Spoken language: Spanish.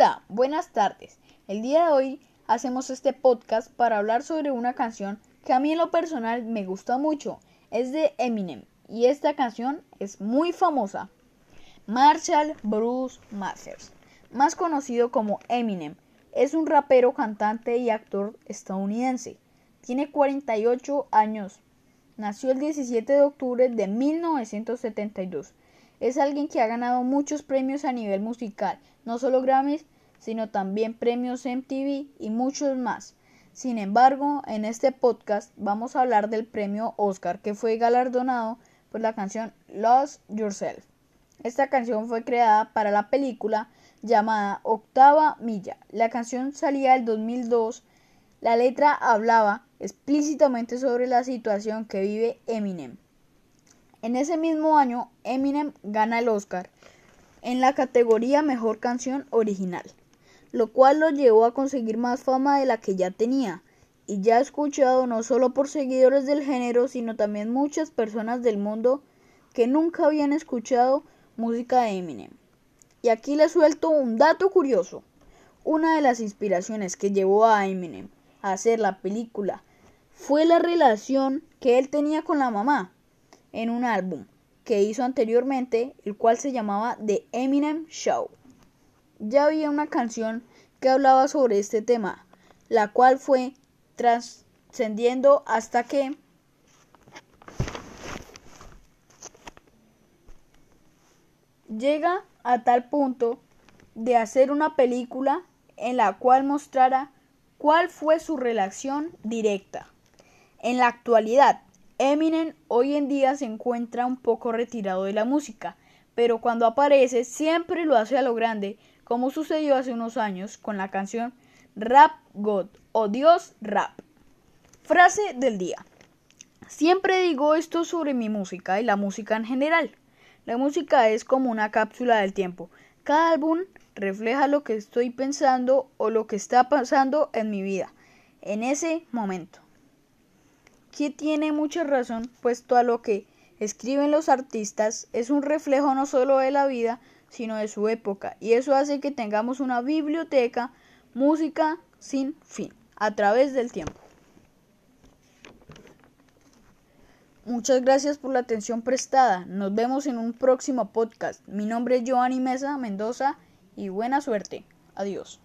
Hola, buenas tardes. El día de hoy hacemos este podcast para hablar sobre una canción que a mí en lo personal me gusta mucho. Es de Eminem y esta canción es muy famosa. Marshall Bruce Masters, más conocido como Eminem, es un rapero, cantante y actor estadounidense. Tiene 48 años. Nació el 17 de octubre de 1972 es alguien que ha ganado muchos premios a nivel musical, no solo Grammys, sino también premios MTV y muchos más. Sin embargo, en este podcast vamos a hablar del premio Oscar que fue galardonado por la canción Lost Yourself. Esta canción fue creada para la película llamada Octava Milla. La canción salía el 2002. La letra hablaba explícitamente sobre la situación que vive Eminem. En ese mismo año, Eminem gana el Oscar en la categoría Mejor Canción Original, lo cual lo llevó a conseguir más fama de la que ya tenía, y ya escuchado no solo por seguidores del género, sino también muchas personas del mundo que nunca habían escuchado música de Eminem. Y aquí les suelto un dato curioso. Una de las inspiraciones que llevó a Eminem a hacer la película fue la relación que él tenía con la mamá en un álbum que hizo anteriormente, el cual se llamaba The Eminem Show. Ya había una canción que hablaba sobre este tema, la cual fue trascendiendo hasta que llega a tal punto de hacer una película en la cual mostrara cuál fue su relación directa. En la actualidad, Eminem hoy en día se encuentra un poco retirado de la música, pero cuando aparece siempre lo hace a lo grande, como sucedió hace unos años con la canción Rap God o Dios Rap. Frase del día. Siempre digo esto sobre mi música y la música en general. La música es como una cápsula del tiempo. Cada álbum refleja lo que estoy pensando o lo que está pasando en mi vida en ese momento que tiene mucha razón, puesto a lo que escriben los artistas es un reflejo no solo de la vida, sino de su época, y eso hace que tengamos una biblioteca, música sin fin, a través del tiempo. Muchas gracias por la atención prestada. Nos vemos en un próximo podcast. Mi nombre es Giovanni Mesa Mendoza y buena suerte. Adiós.